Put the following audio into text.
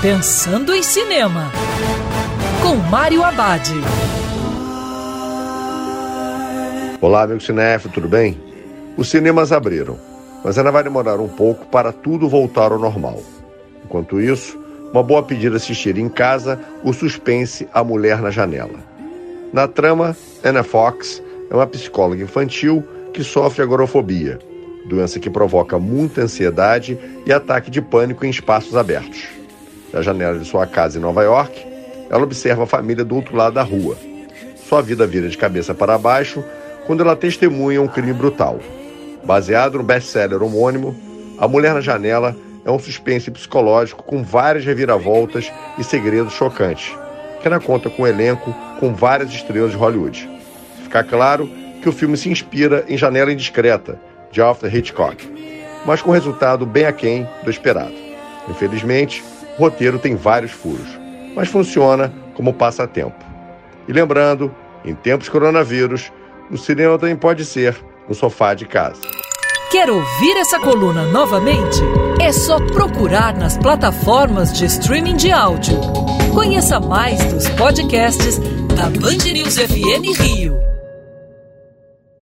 Pensando em Cinema, com Mário Abad. Olá, amigo cinéfilo, tudo bem? Os cinemas abriram, mas ainda vai demorar um pouco para tudo voltar ao normal. Enquanto isso, uma boa pedida assistir em casa o suspense A Mulher na Janela. Na trama, Anna Fox é uma psicóloga infantil que sofre agorafobia, doença que provoca muita ansiedade e ataque de pânico em espaços abertos. Da janela de sua casa em Nova York, ela observa a família do outro lado da rua. Sua vida vira de cabeça para baixo quando ela testemunha um crime brutal. Baseado no best-seller homônimo, A Mulher na Janela é um suspense psicológico com várias reviravoltas e segredos chocantes, que ainda conta com um elenco com várias estrelas de Hollywood. Fica claro que o filme se inspira em Janela Indiscreta, de Alfred Hitchcock, mas com resultado bem aquém do esperado. Infelizmente, o roteiro tem vários furos, mas funciona como passatempo. E lembrando, em tempos coronavírus, o cinema também pode ser no sofá de casa. Quer ouvir essa coluna novamente? É só procurar nas plataformas de streaming de áudio. Conheça mais dos podcasts da Band News FM Rio.